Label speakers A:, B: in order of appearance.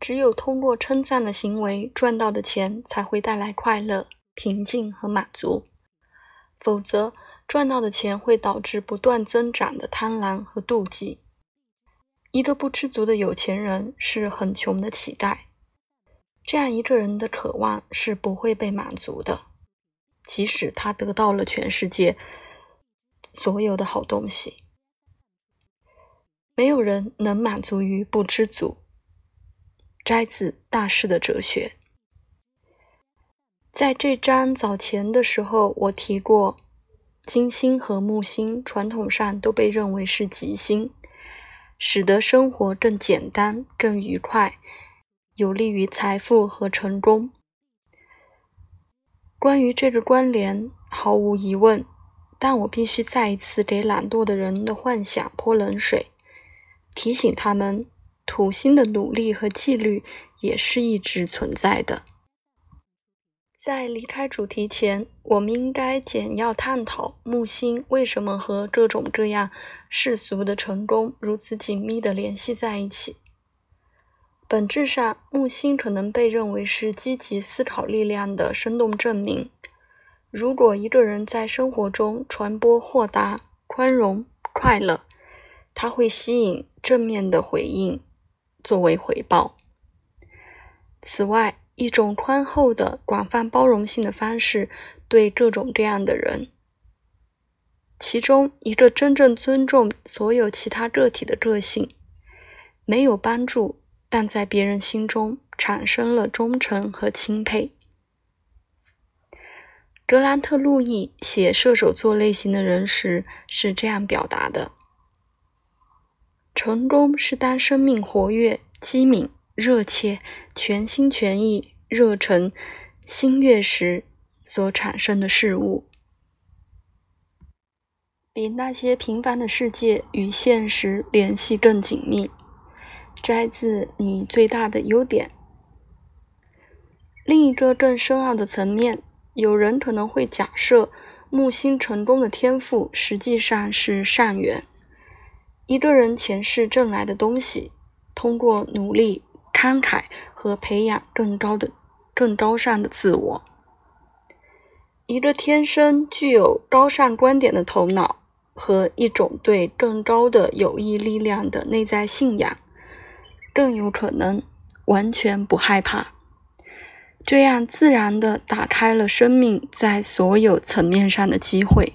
A: 只有通过称赞的行为赚到的钱才会带来快乐、平静和满足，否则赚到的钱会导致不断增长的贪婪和妒忌。一个不知足的有钱人是很穷的乞丐，这样一个人的渴望是不会被满足的，即使他得到了全世界所有的好东西。没有人能满足于不知足。摘自《大师的哲学》。在这章早前的时候，我提过，金星和木星传统上都被认为是吉星，使得生活更简单、更愉快，有利于财富和成功。关于这个关联，毫无疑问，但我必须再一次给懒惰的人的幻想泼冷水，提醒他们。土星的努力和纪律也是一直存在的。在离开主题前，我们应该简要探讨木星为什么和各种各样世俗的成功如此紧密地联系在一起。本质上，木星可能被认为是积极思考力量的生动证明。如果一个人在生活中传播豁达、宽容、快乐，他会吸引正面的回应。作为回报。此外，一种宽厚的、广泛包容性的方式对各种各样的人，其中一个真正尊重所有其他个体的个性，没有帮助，但在别人心中产生了忠诚和钦佩。格兰特·路易写射手座类型的人时是这样表达的。成功是当生命活跃、机敏、热切、全心全意、热忱、心悦时所产生的事物，比那些平凡的世界与现实联系更紧密。摘自《你最大的优点》。另一个更深奥的层面，有人可能会假设木星成功的天赋实际上是善缘。一个人前世挣来的东西，通过努力、慷慨和培养更高的、更高尚的自我。一个天生具有高尚观点的头脑和一种对更高的有益力量的内在信仰，更有可能完全不害怕。这样自然地打开了生命在所有层面上的机会。